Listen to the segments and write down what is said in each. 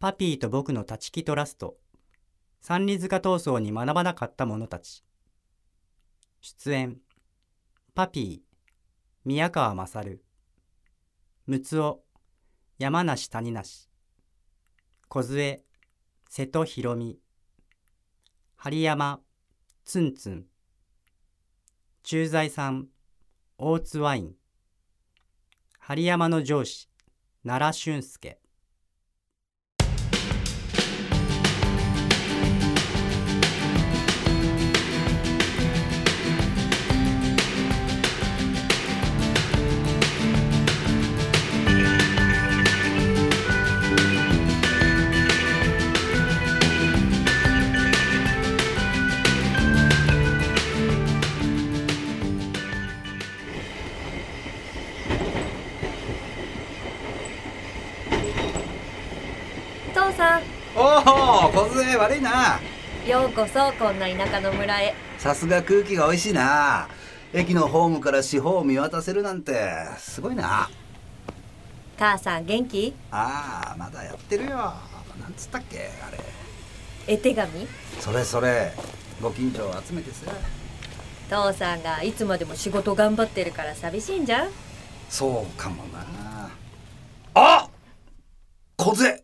パピーと僕の立ち木トラスト。三里塚闘争に学ばなかった者たち。出演。パピー宮川勝。陸奥山梨谷梨。梢瀬戸弘美。針山。ツンツン。駐在さん。大津ワイン。針山の上司。奈良俊介。悪いな。ようこそこんな田舎の村へ。さすが空気が美味しいな。駅のホームから四方を見渡せるなんて。すごいな。母さん元気？ああまだやってるよ。なんつったっけあれ。絵手紙？それそれ。ご近所を集めてさ。父さんがいつまでも仕事頑張ってるから寂しいんじゃん？そうかもなあ梢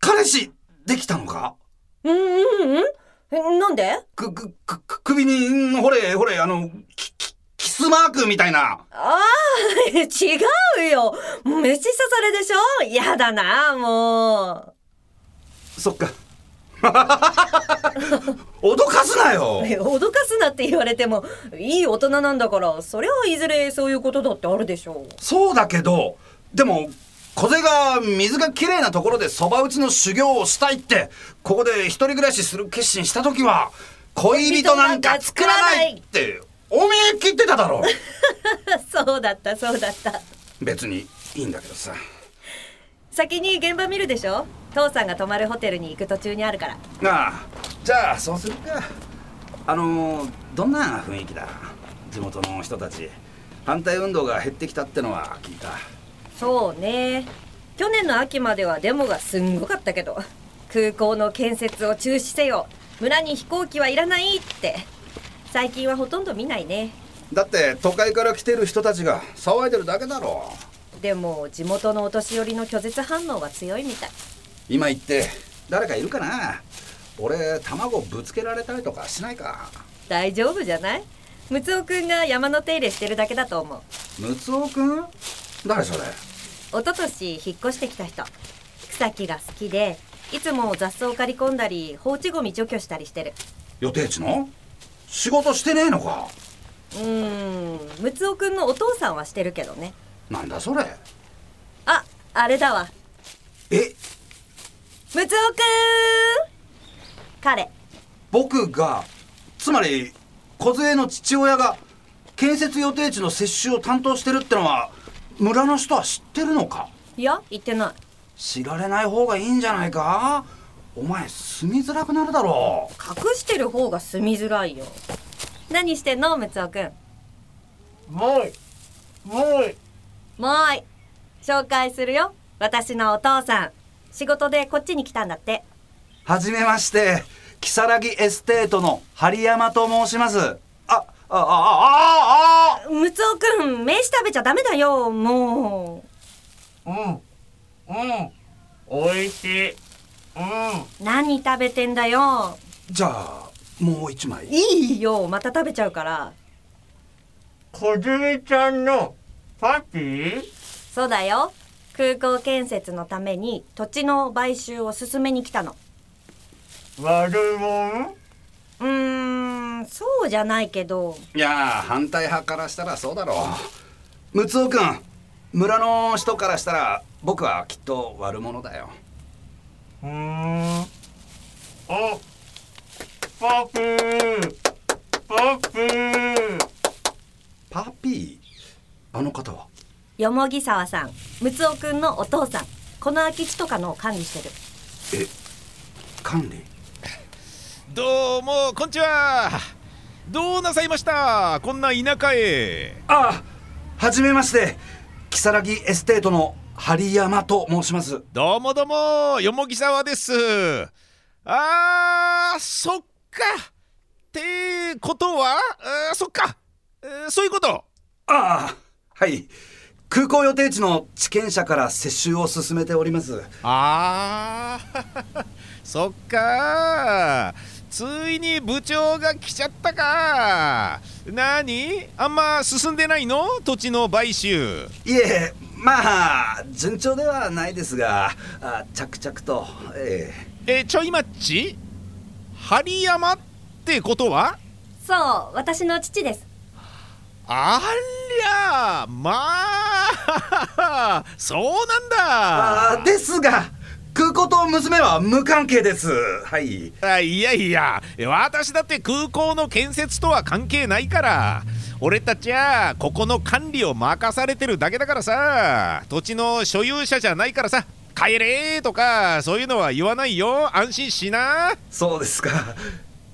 彼氏できたのかうんうんうんえなんで？く、く、く、く首に、んほれ、ほれ、あの、キ、キキスマークみたいな。ああ 違うよ。めっちゃ刺されでしょ？やだなもそっか。脅かすなよ。脅かすなって言われてもいい大人なんだからそりゃいずれそういうことだってあるでしょそうだけど、でも、小が水がきれいなところでそば打ちの修行をしたいって、ここで一人暮らしする決心した時は、恋人なんか作らないって、おめえ切ってただろ。そうだったそうだった別にいいんだけどさ。先に現場見るでしょ？父さんが泊まるホテルに行く途中にあるからなあ、じゃあそうするか。あの、どんな雰囲気だ？地元の人たち。反対運動が減ってきたってのは聞いた。そうね。去年の秋まではデモがすんごかったけど空港の建設を中止せよ。村に飛行機はいらないって。最近はほとんど見ないね。だって都会から来てる人たちが騒いでるだけだろ。でも地元のお年寄りの拒絶反応が強いみたい。今言って誰かいるかな。俺卵ぶつけられたりとかしないか。大丈夫じゃない？ムツオくんが山の手入れしてるだけだと思う。ムツオくん？誰それ？一昨年引っ越してきた人。草木が好きでいつも雑草を刈り込んだり放置ゴミ除去したりしてる。予定地の？仕事してねえのか。うーんムツオくんのお父さんはしてるけどね。なんだそれ？ああれだわ。え？ムツオくん。彼。僕がつまり梢の父親が建設予定地の接種を担当してるってのは村の人は知ってるのか？いや言ってない。知られない方がいいんじゃないか？お前住みづらくなるだろ隠してる方が住みづらいよ。何してんのムツオくん？もい。もい。もうい。紹介するよ。私のお父さん。仕事でこっちに来たんだって。はじめまして。如月エステートの針山と申しますああああああムツオくん飯食べちゃダメだよもううんうんおいしいうん何食べてんだよじゃあもう一枚いいよまた食べちゃうから小泉ちゃんのパピーそうだよ空港建設のために土地の買収を進めに来たの悪いもんうーんそうじゃないけど。いや反対派からしたらそうだろう。ムツオ君村の人からしたら僕はきっと悪者だよ。うーん。あパピー。パピー。パピー？あの方は？よもぎ沢さんムツオくんのお父さん。この空き地とかの管理してる。え管理？どうもこんにちは。どうなさいました？こんな田舎へ。ああはじめまして。如月エステートの針山と申します。どうもどうもよもぎ沢です。あーそっか。ってことはあーそっか、えーそういうこと。ああはい。空港予定地の地権者から接収を進めております。あー そっかついに部長が来ちゃったか。何？あんま進んでないの？土地の買収。いえまあ順調ではないですがあ着々とええ。ちょいマッチ針山ってことは？そう私の父です。ありゃまあ そうなんだ。ですが空港と娘は無関係です。はい。あいやいや。私だって空港の建設とは関係ないから。俺たちはここの管理を任されてるだけだからさ。土地の所有者じゃないからさ。帰れとかそういうのは言わないよ。安心しな。そうですか。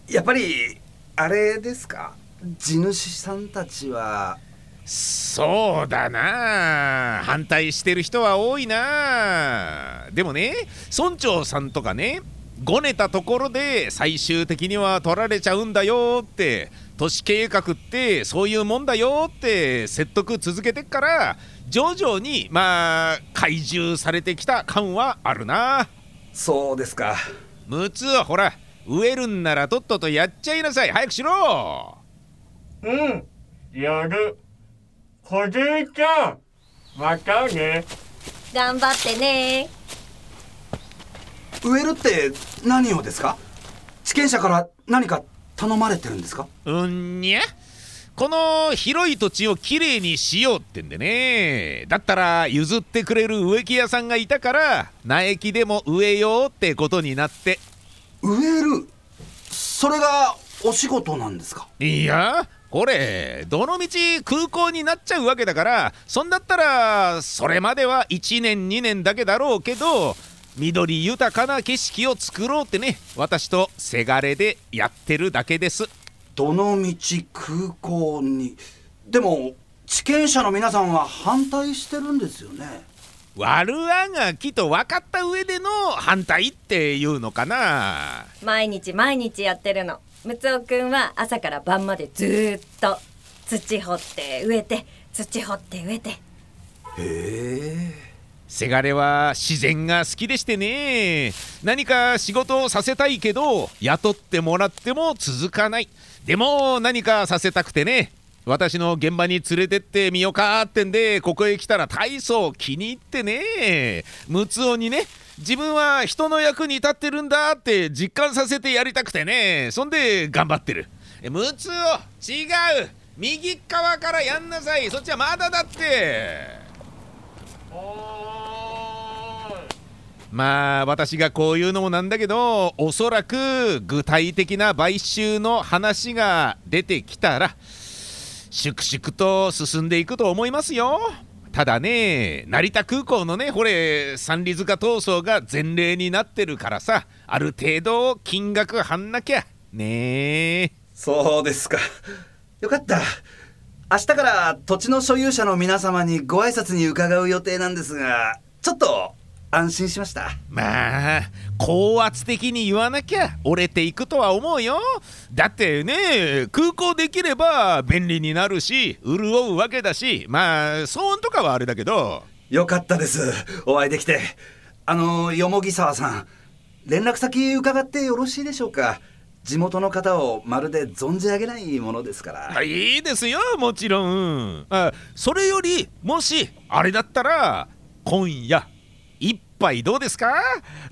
やっぱりあれですか。地主さんたちはそうだな。反対してる人は多いな。でもね村長さんとかねごねたところで最終的には取られちゃうんだよって都市計画ってそういうもんだよって説得続けてっから徐々にまあ懐柔されてきた感はあるな。そうですか。6つはほら植えるんならとっととやっちゃいなさい。早くしろ。うん。やる小じいちゃんまたね。頑張ってね。植えるって何をですか？地権者から何か頼まれてるんですか？うんにゃ。この広い土地をきれいにしようってんでね。だったら譲ってくれる植木屋さんがいたから苗木でも植えようってことになって。植える？それがお仕事なんですか？いやこれどのみち空港になっちゃうわけだからそんだったらそれまでは1年2年だけだろうけど緑豊かな景色を作ろうってね私とせがれでやってるだけです。どの道空港にでも地権者の皆さんは反対してるんですよね。悪あがきと分かった上での反対っていうのかな。毎日毎日やってるのムツオくんは朝から晩までずーっと土掘って植えて土掘って植えて。へえせがれは自然が好きでしてね。何か仕事をさせたいけど雇ってもらっても続かない。でも何かさせたくてね。私の現場に連れてってみようかってんでここへ来たら大層気に入ってね。ムツオにね自分は人の役に立ってるんだって実感させてやりたくてね。そんで頑張ってる。えムツオ違う。右側からやんなさい。そっちはまだだって。まあ私がこういうのもなんだけどおそらく具体的な買収の話が出てきたら粛々と進んでいくと思いますよただね成田空港のねほれ三里塚闘争が前例になってるからさある程度金額はんなきゃね。えそうですか。よかった。明日から土地の所有者の皆様にご挨拶に伺う予定なんですがちょっと安心しました。まあ高圧的に言わなきゃ折れていくとは思うよ。だってね空港できれば便利になるし潤うわけだしまあ騒音とかはあれだけど。よかったです。お会いできて。あのよもぎ沢さん連絡先伺ってよろしいでしょうか。地元の方をまるで存じ上げないものですから、あいいですよもちろん。あそれよりもしあれだったら今夜一杯どう。ですか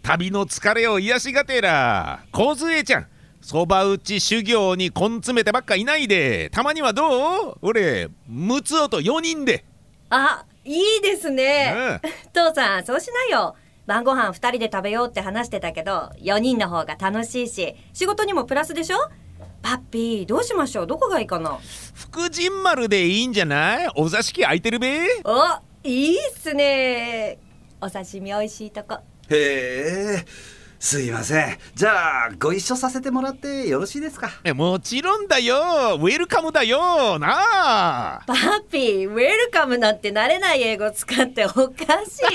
旅の疲れを癒しがてら梢ちゃんそば打ち修行に根詰めてばっかいないでたまにはどう。俺ムツオと4人であいいですね、父さんそう。しないよ晩ご飯二人で食べよう。って話してたけど4人の方が楽しいし仕事にもプラスでしょパッピーどう。しましょう。どこがいいかな福神丸でいいんじゃないお座敷空いてるべおいいっすねお刺身美味しいとこ。へえすいません。じゃあご一緒させてもらってよろしいですか？えもちろんだよ。ウェルカムだよ。なあ。パピーウェルカムなんて慣れない英語使っておかしい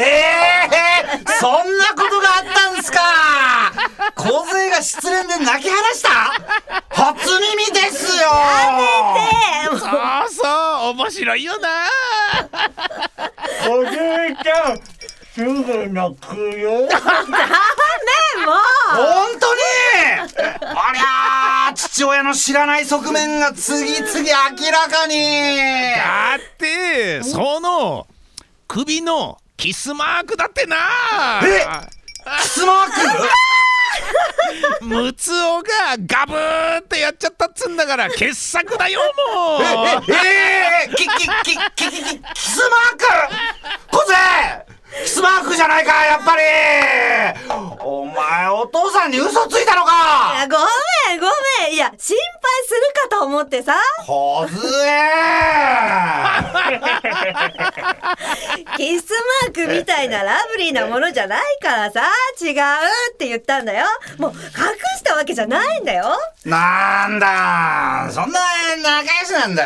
ええー、そんなことがあったんですか？梢が失恋で泣き晴らした？初耳ですよ。だそうそう面白いよな。おじいちゃんすぐ泣くよ。もう。本当に？ありゃー父親の知らない側面が次々明らかに。だってその首のキスマークだってな。え？キスマーク？ムツオがガブーってやっちゃったっつんだから傑作だよもう。え？え？ー、キキキキキキキ。スマーク？小瀬キスマークじゃないかやっぱり。お前お父さんに嘘ついたのいかやごめんごめん。いや心配するかと思ってさ。小杖キスマークみたいなラブリーなものじゃないからさ。違うって言ったんだよ。もう隠したわけじゃないんだよ。なんだ。そんな仲良しなんだ。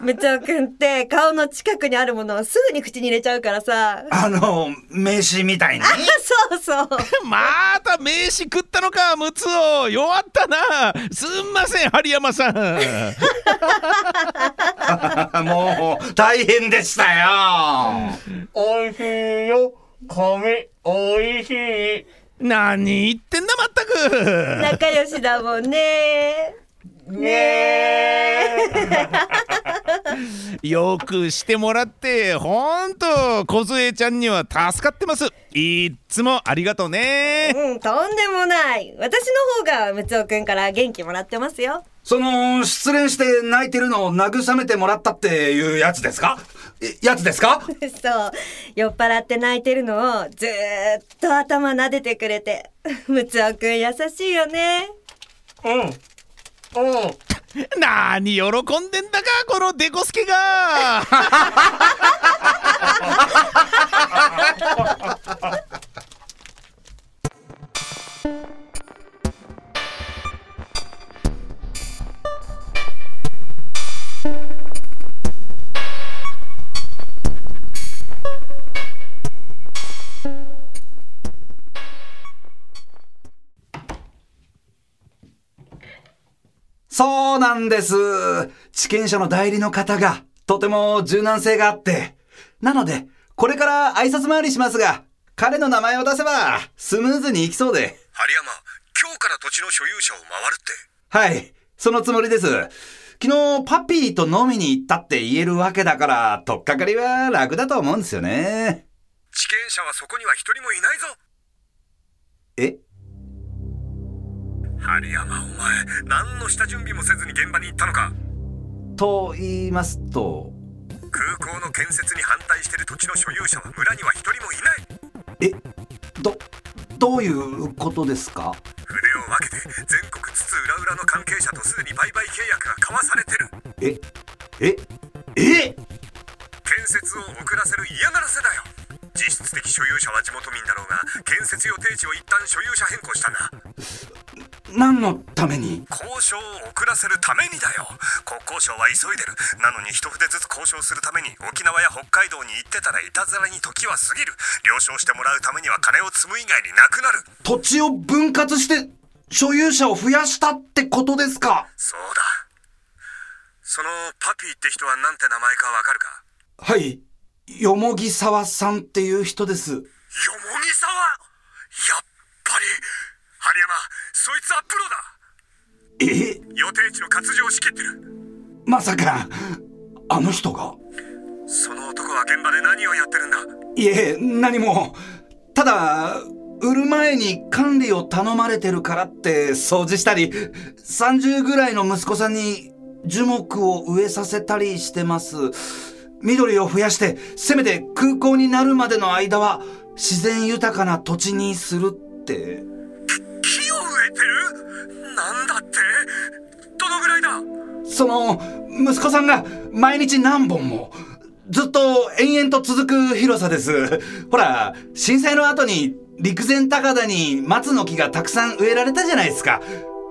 ムツオくんって顔の近くにあるものをすぐに口に入れちゃうからさ。あの名刺みたいに？あ そうそう。また名刺食ったのかムツオ弱ったなすんません針山さん。もう大変でしたよ。おいしいよ。米おいしい。何言ってんだまったく。仲良しだもんね。ねえ よくしてもらってほんと梢ちゃんには助かってます。いっつもありがとうね。うんとんでもない。私の方がムツオくんから元気もらってますよ。その失恋して泣いてるのを慰めてもらったっていうやつですか？えやつですか？そう。酔っ払って泣いてるのをずーっと頭撫でてくれてムツオくん優しいよね。うん。うん なに喜んでんだかこのデコスケが。そうなんです。地権者の代理の方がとても柔軟性があって。なので、これから挨拶回りしますが、彼の名前を出せばスムーズにいきそうで。針山今日から土地の所有者を回るってはい、そのつもりです。昨日パピーと飲みに行ったって言えるわけだから、とっかかりは楽だと思うんですよね。地権者はそこには一人もいないぞえ？針山お前何の下準備もせずに現場に行ったのか？と言いますと、空港の建設に反対してる土地の所有者は村には一人もいない。え、ど、どういうことですか？筆を分けて全国津々浦々の関係者とすでに売買契約が交わされてる。え、え、え？建設を遅らせる嫌がらせだよ実質的所有者は地元民だろうが建設予定地を一旦所有者変更したんだ。何のために？交渉を遅らせるためにだよ。国交省は急いでる。なのに一筆ずつ交渉するために沖縄や北海道に行ってたらいたずらに時は過ぎる。了承してもらうためには金を積む以外になくなる。土地を分割して所有者を増やしたってことですか？そうだ。そのパピーって人は何て名前かわかるか？はい。よもぎさわさんっていう人です。よもぎ沢やっぱり。針山そいつはプロだ。え、予定地の活字を仕切ってる。まさか、あの人が？その男は現場で何をやってるんだ？いえ、何も。ただ、売る前に管理を頼まれてるからって掃除したり、30ぐらいの息子さんに樹木を植えさせたりしてます。緑を増やしてせめて空港になるまでの間は自然豊かな土地にするって。木を植えてる？なんだって？どのぐらいだ？その息子さんが毎日何本もずっと延々と続く広さです。ほら震災の後に陸前高田に松の木がたくさん植えられたじゃないですか。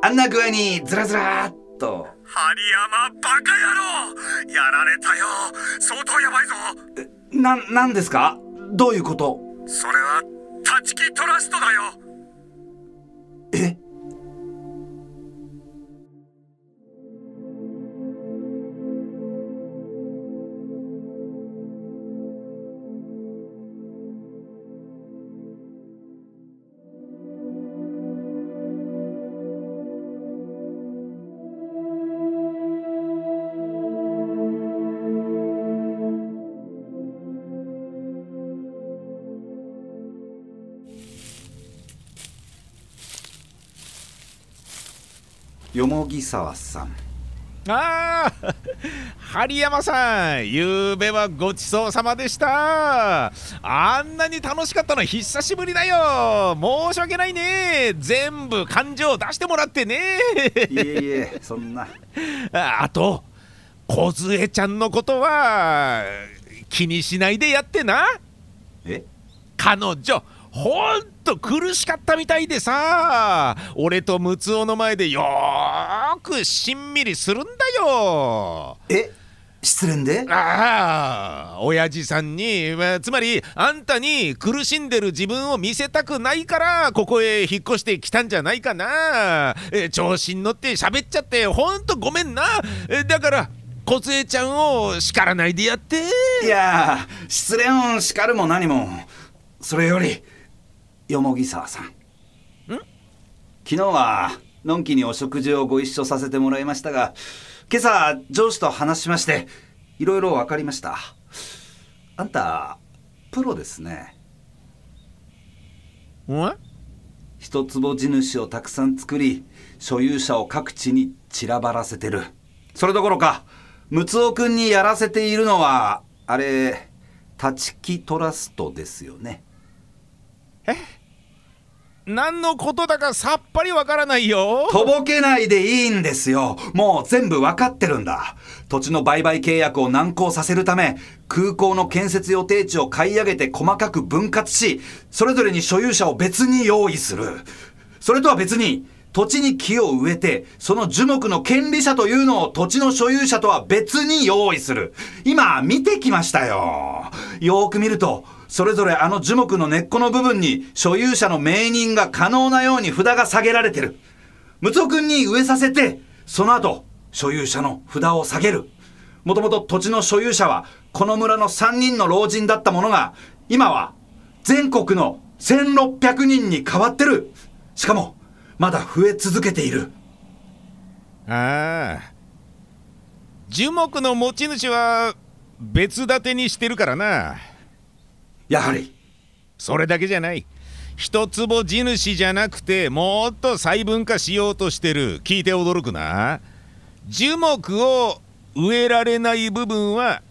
あんな具合にずらずらっと針山バカ野郎やられたよ。相当やばいぞ。な何ですか？どういうこと？それは立木トラストだよ。え？よもぎ沢さん。ああ 針山さんゆうべはごちそうさまでした。あんなに楽しかったの久しぶりだよ。申し訳ないね。全部感情出してもらってね。いえいえそんな。あ あと梢ちゃんのことは気にしないでやってな。え？彼女ほんと苦しかったみたいでさ。俺とムツオの前でよーくしんみりするんだよ。え失恋で？ああ親父さんにまあつまりあんたに苦しんでる自分を見せたくないからここへ引っ越してきたんじゃないかな。え調子に乗って喋っちゃってほんとごめんな。えだから梢ちゃんを叱らないでやって。いや失恋を叱るも何も。それよりよもぎ沢さん。ん？昨日はのんきにお食事をご一緒させてもらいましたが今朝上司と話しましていろいろ分かりました。あんたプロですね。ん一坪地主をたくさん作り所有者を各地に散らばらせてる。それどころかムツオ君にやらせているのはあれ立木トラストですよね何のことだかさっぱりわからないよ。とぼけないでいいんですよ。もう全部わかってるんだ。土地の売買契約を難航させるため空港の建設予定地を買い上げて細かく分割しそれぞれに所有者を別に用意する。それとは別に土地に木を植えてその樹木の権利者というのを土地の所有者とは別に用意する今見てきましたよよーく見るとそれぞれあの樹木の根っこの部分に所有者の名認が可能なように札が下げられてる。ムツオ君に植えさせて、その後、所有者の札を下げる。もともと土地の所有者は、この村の3人の老人だったものが、今は全国の1600人に変わってる。しかも、まだ増え続けている。ああ。樹木の持ち主は別立てにしてるからな。やはり。それだけじゃない。一坪地主じゃなくてもっと細分化しようとしてる。聞いて驚くな。樹木を植えられない部分は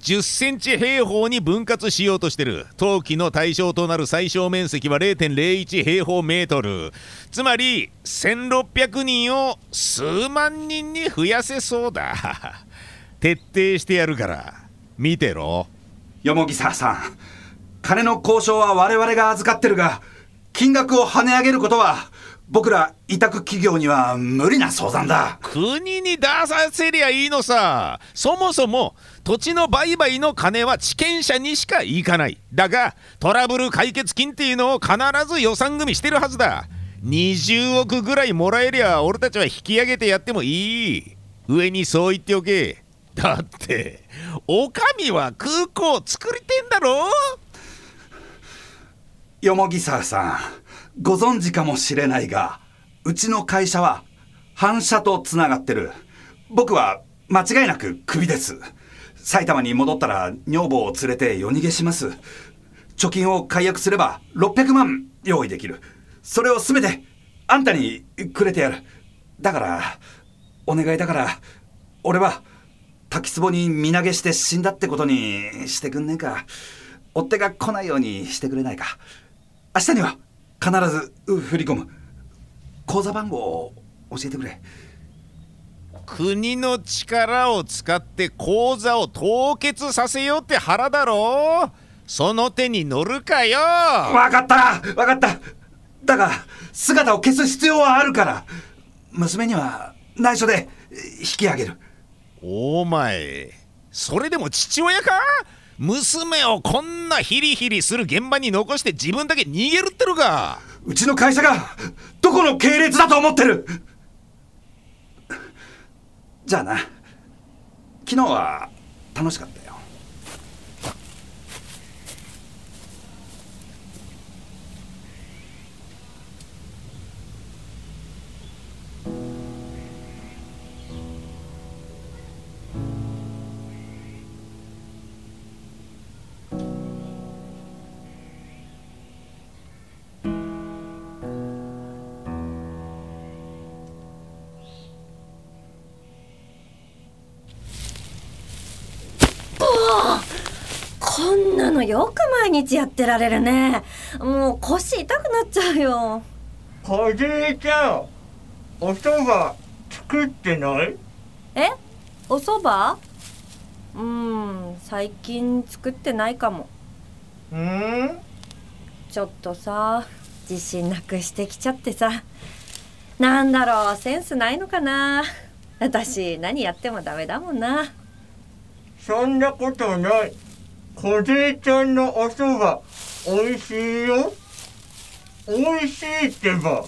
10センチ平方に分割しようとしてる。冬季の対象となる最小面積は0.01平方メートル。つまり1600人を数万人に増やせそうだ。徹底してやるから。見てろ。よもぎ沢さん、金の交渉は我々が預かってるが、金額を跳ね上げることは、僕ら委託企業には無理な相談だ。国に出させりゃいいのさ。そもそも土地の売買の金は地権者にしか行かない。だがトラブル解決金っていうのを必ず予算組みしてるはずだ。20億ぐらいもらえりゃ俺たちは引き上げてやってもいい。上にそう言っておけ。だってお上は空港作りてんだろ。よもぎ沢さん、ご存知かもしれないが、うちの会社は反社とつながってる。僕は間違いなくクビです。埼玉に戻ったら女房を連れて夜逃げします。貯金を解約すれば600万用意できる。それを全てあんたにくれてやる。だから、お願いだから、俺は滝壺に身投げして死んだってことにしてくんねえか追っ手が来ないようにしてくれないか明日には必ず振り込む。口座番号を教えてくれ。国の力を使って口座を凍結させようって腹だろ？その手に乗るかよ？分かった。分かった。だが姿を消す必要はあるから。娘には内緒で引き上げる。お前それでも父親か？娘をこんなヒリヒリする現場に残して自分だけ逃げるってのか。うちの会社がどこの系列だと思ってる？じゃあな。昨日は楽しかったよ。よく毎日やってられるね。もう腰痛くなっちゃうよ。小じいちゃんおそば作ってない？え？お蕎麦？うん最近作ってないかも。うん？ちょっとさ自信なくしてきちゃってさ。なんだろうセンスないのかな。私何やってもダメだもんな。そんなことない小じいちゃんのおそばおいしいよ。おいしいってば。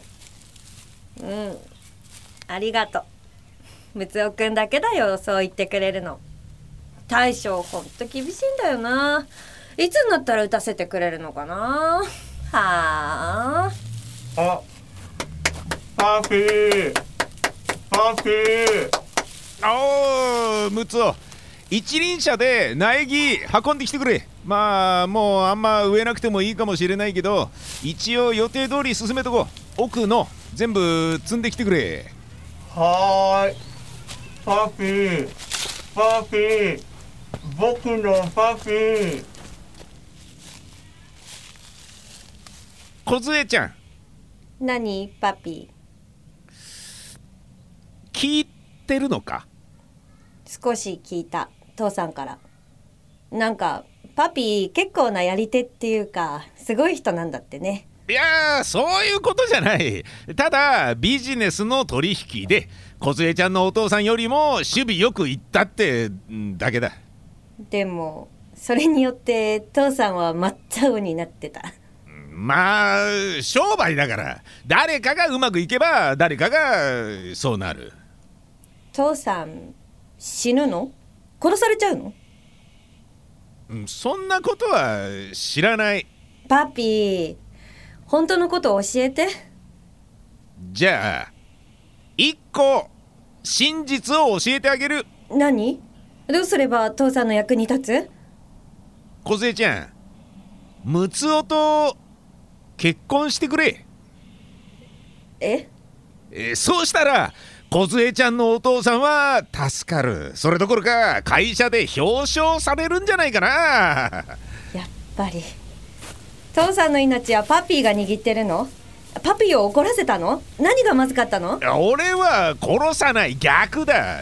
うん。ありがとう。むつおくんだけだよそう言ってくれるの。大将ほんと厳しいんだよな。いつになったら打たせてくれるのかな。はあ。あ。パフィー。パフィー。おームツオ一輪車で苗木運んできてくれ。まあもうあんま植えなくてもいいかもしれないけど一応予定通り進めとこう。奥の全部積んできてくれ。はーい。パフィー。パフィー。僕のパフィー。梢ちゃん。何？パピ聞いてるのか？少し聞いた父さんから。なんかパピ結構なやり手っていうかすごい人なんだってね。いやーそういうことじゃない。ただビジネスの取引で梢ちゃんのお父さんよりも守備よくいったってんだけだ。でもそれによって父さんは真っ青になってた。まあ商売だから誰かがうまくいけば誰かがそうなる。父さん死ぬの？殺されちゃうの？うんそんなことは知らない。パピ本当のことを教えて。じゃあ一個真実を教えてあげる。何？どうすれば父さんの役に立つ？梢ちゃんムツオと結婚してくれ、え？えーそうしたら梢ちゃんのお父さんは助かる。それどころか会社で表彰されるんじゃないかな。やっぱり。父さんの命はパピーが握ってるの？パピーを怒らせたの？何がまずかったの？俺は殺さない逆だ。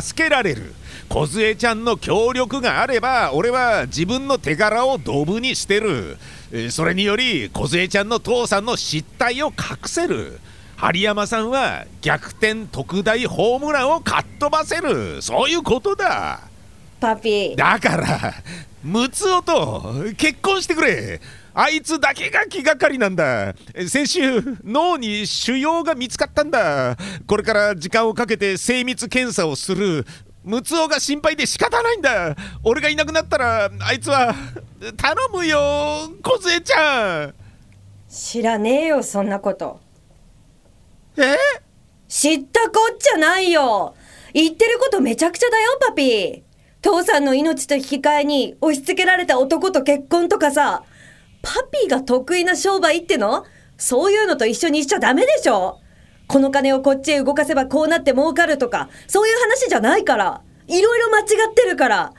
助けられる。梢ちゃんの協力があれば俺は自分の手柄をドブにしてる。えーそれにより梢ちゃんの父さんの失態を隠せる針山さんは逆転特大ホームランをかっ飛ばせる。そういうことだ。パピー。だからムツオと結婚してくれ。あいつだけが気がかりなんだ。先週脳に腫瘍が見つかったんだ。これから時間をかけて精密検査をする。ムツオが心配で仕方ないんだ。俺がいなくなったらあいつは頼むよ梢ちゃん。知らねえよそんなことえ？知ったこっちゃないよ。言ってることめちゃくちゃだよパピー。父さんの命と引き換えに押し付けられた男と結婚とかさ。パピーが得意な商売っての？そういうのと一緒にしちゃダメでしょ？この金をこっちへ動かせばこうなって儲かるとか。そういう話じゃないから。いろいろ間違ってるから。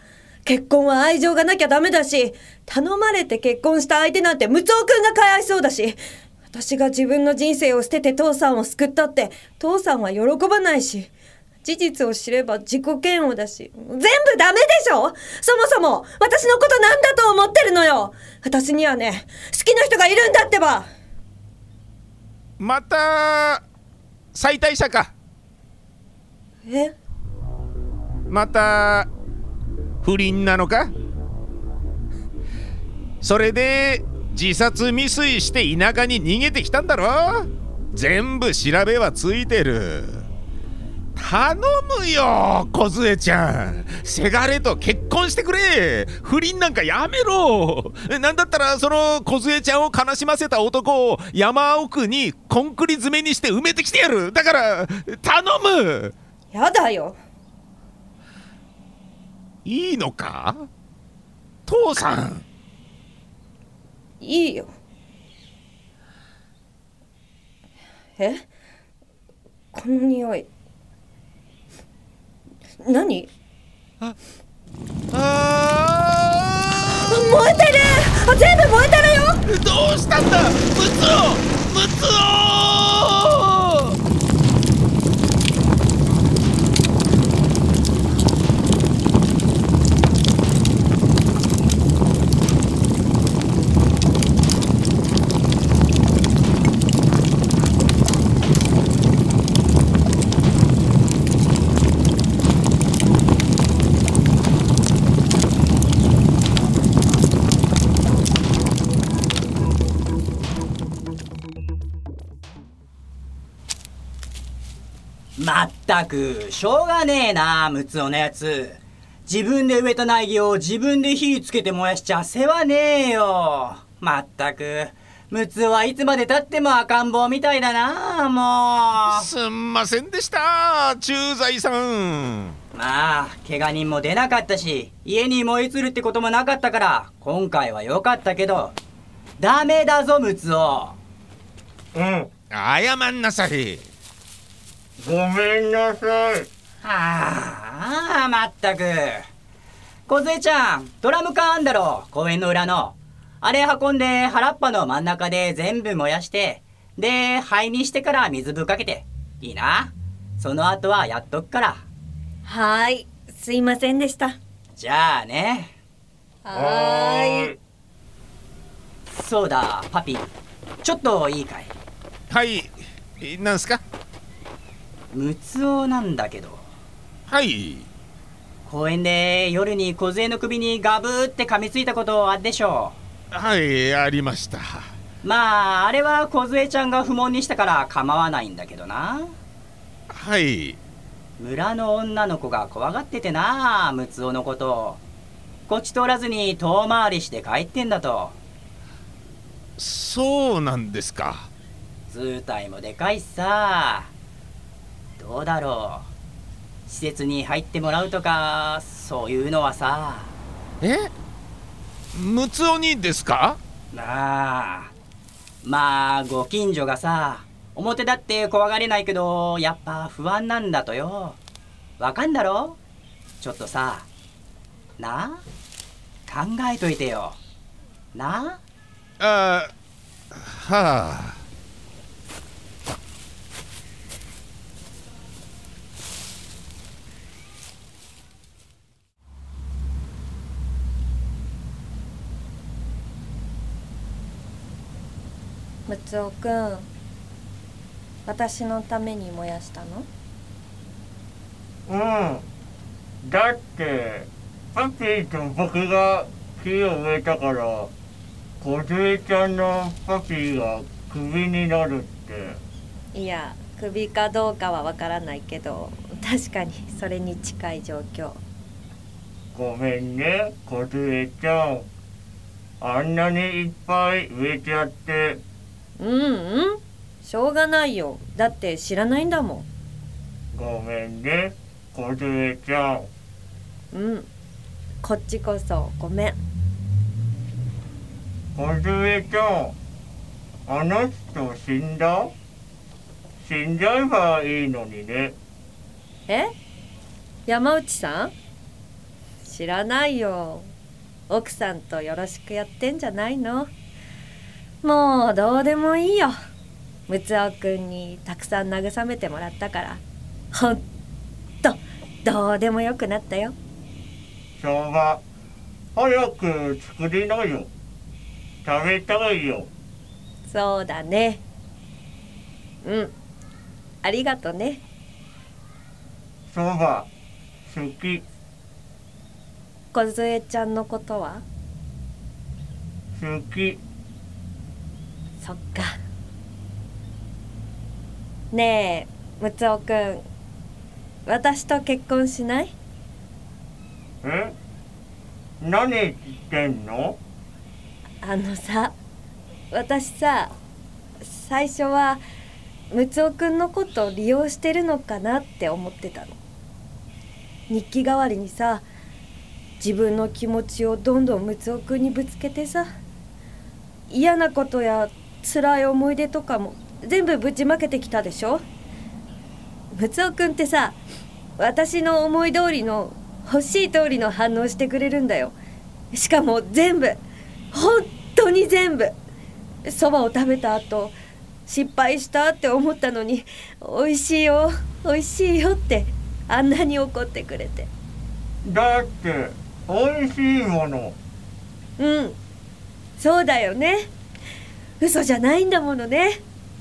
結婚は愛情がなきゃダメだし頼まれて結婚した相手なんてムツオくんがかわいそうだし。私が自分の人生を捨てて父さんを救ったって父さんは喜ばないし事実を知れば自己嫌悪だし全部ダメでしょ？そもそも私のことなんだと思ってるのよ！私にはね好きな人がいるんだってば！また再退者か？え？また不倫なのか？それで自殺未遂して田舎に逃げてきたんだろ？全部調べはついてる。頼むよ梢ちゃん。せがれと結婚してくれ。不倫なんかやめろ。なんだったらその梢ちゃんを悲しませた男を山奥にコンクリ詰めにして埋めてきてやる。だから頼む。やだよ。いいのか？父さんいいよ。え？この匂い。何？あ燃えてる！あ全部燃えてるよ！ーどうしたんだ？ムツオムツオったくしょうがねえなムツオのやつ。自分で植えた苗木を自分で火つけて燃やしちゃ世話ねえよ。まったく。ムツオはいつまでたっても赤ん坊みたいだなもう。すんませんでした駐在さん。まあ怪我人も出なかったし家に燃え移るってこともなかったから今回は良かったけどダメだぞムツオうん。謝んなさいごめんなさい。はあまったく。梢ちゃんドラム缶あんだろ。公園の裏の。あれ運んで原っぱの真ん中で全部燃やしてで灰にしてから水ぶっかけて。いいな。その後はやっとくから。はーい。すいませんでした。じゃあね。はーい。そうだパピ。ちょっといいかい。はい。えなんすか？ムツオなんだけど。はい。公園で夜に梢の首にガブーって噛みついたことあるでしょはいありました。まああれは梢ちゃんが不問にしたから構わないんだけどな。はい。村の女の子が怖がっててなムツオのこと。をこっち通らずに遠回りして帰ってんだと。そうなんですか。図体もでかいしさどうだろう。施設に入ってもらうとかそういうのはさ。え？ムツオにですか？なあまあご近所がさ表だって怖がれないけどやっぱ不安なんだとよ。わかんだろ？ちょっとさな？あ考えといてよ。な？ああはあムツオくん私のために燃やしたの？うん。だってパピーと僕が木を植えたから梢ちゃんのパピーがクビになるって。いや首かどうかはわからないけど確かにそれに近い状況。ごめんね梢ちゃん。あんなにいっぱい植えちゃってうんうん。しょうがないよ。だって知らないんだもごめんね。梢ちゃんんうん。こっちこそごめん。梢ちゃんあの人死んだ？死んじゃえばいいのにね。え？山内さん？知らないよ。奥さんとよろしくやってんじゃないの？もうどうでもいいよ。ムツオくんにたくさん慰めてもらったから。ほんとどうでもよくなったよ。生姜早く作りなよ。食べたいよ。そうだね。うん。ありがとね。そば好き。梢ちゃんのことは？好きそっか。ねえムツオくん。私と結婚しない？え？何言ってんの？あのさ私さ最初はムツオくんのことを利用してるのかなって思ってたの。日記代わりにさ自分の気持ちをどんどんムツオくんにぶつけてさ嫌なことや辛い思い出とかも全部ぶちまけてきたでしょ？ムツオくんってさ私の思い通りの欲しい通りの反応してくれるんだよ。しかも全部本当に全部そばを食べた後失敗したって思ったのに美味しいよ美味しいよってあんなに怒ってくれて。だって美味しいもの。うん。そうだよね嘘じゃないんだものね。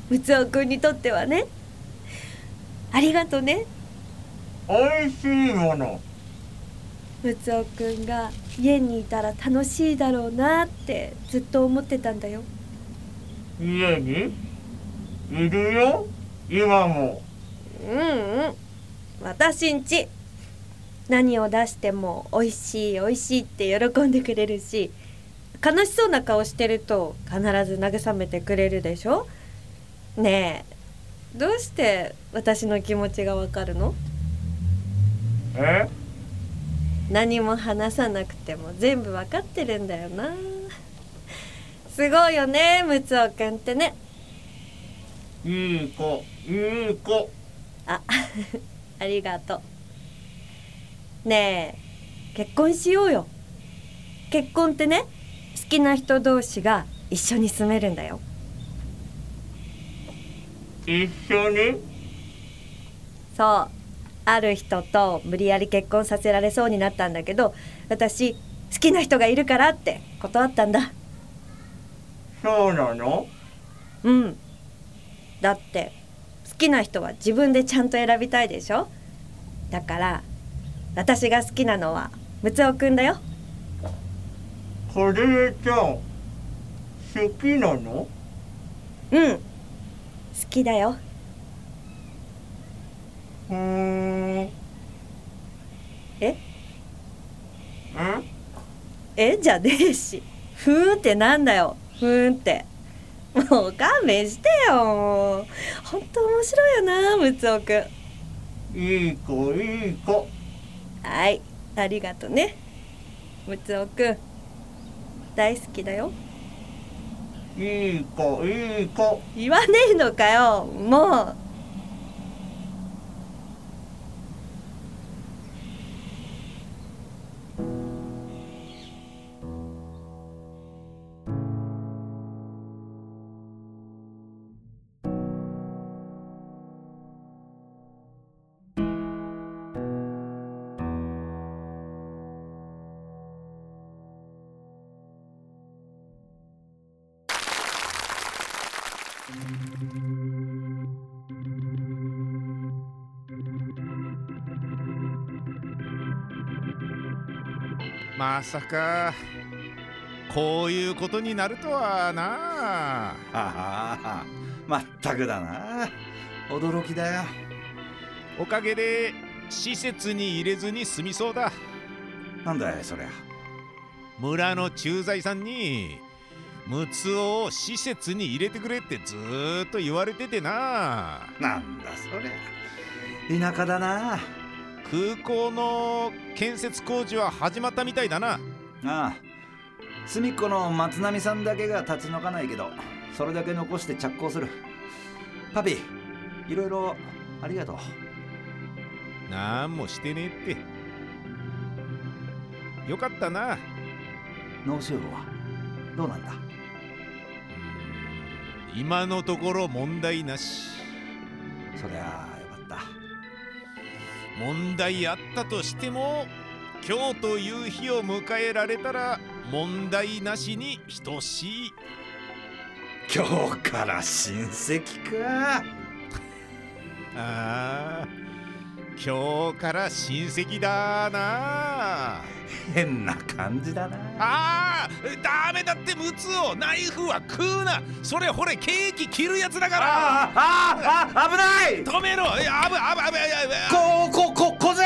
ムツオくんにとってはね。ありがとね。美味しいもの。ムツオくんが家にいたら楽しいだろうなってずっと思ってたんだよ。家に？いるよ？今も。うんうん。私んち何を出しても美味しい美味しいって喜んでくれるし悲しそうな顔してると必ず慰めてくれるでしょ？ねえ。どうして私の気持ちがわかるの？え？何も話さなくても全部わかってるんだよな。すごいよねムツオくんってね。いい子いい子あ ありがとう。ねえ結婚しようよ。結婚ってね好きな人同士が一緒に住めるんだよ。一緒に？そう。ある人と無理やり結婚させられそうになったんだけど私好きな人がいるからって断ったんだ。そうなの？うん。だって好きな人は自分でちゃんと選びたいでしょ？だから私が好きなのはムツオくんだよこれちゃん好きなの？うん。好きだよ。ふーん。え？え？え？じゃねえし。ふーんってなんだよ。ふーんって。もう勘弁してよ。ほんと面白いよなムツオくん。いい子いい子。はい。ありがとね。ムツオくん大好きだよ。いい子いい子。言わねえのかよ。もうまさか。こういうことになるとはな。ああまったくだな。驚きだよ。おかげで施設に入れずに済みそうだ。なんだいそりゃ。村の駐在さんにムツオを施設に入れてくれってずーっと言われててな。なんだそりゃ。田舎だな空港の建設工事は始まったみたいだな。ああ。隅っこの松波さんだけが立ち退かないけどそれだけ残して着工する。パピいろいろありがとう。なんもしてねえって。よかったな。脳腫瘍はどうなんだ？今のところ問題なし。そりゃあ問題あったとしても今日という日を迎えられたら問題なしに等しい。今日から親戚か。ああ今日から親戚だな。変な感じだな。あーダメだってムツオナイフは食うな。それほれケーキ切るやつだから。あーあーあ危ない止めろいや危危危危こここ小勢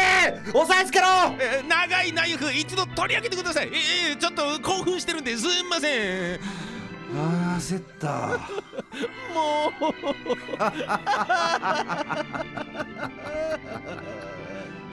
押さえつけろえー長いナイフ一度取り上げてくださいえーちょっと興奮してるんですんませんあー焦ったもう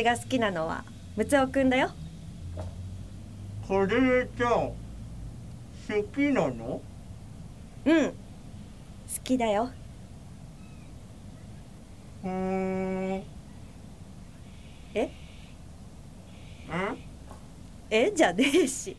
私が好きなのはムツオくんだよ。これちゃん好きなの？うん。好きだよ。うー。んえ？んえ？じゃねえし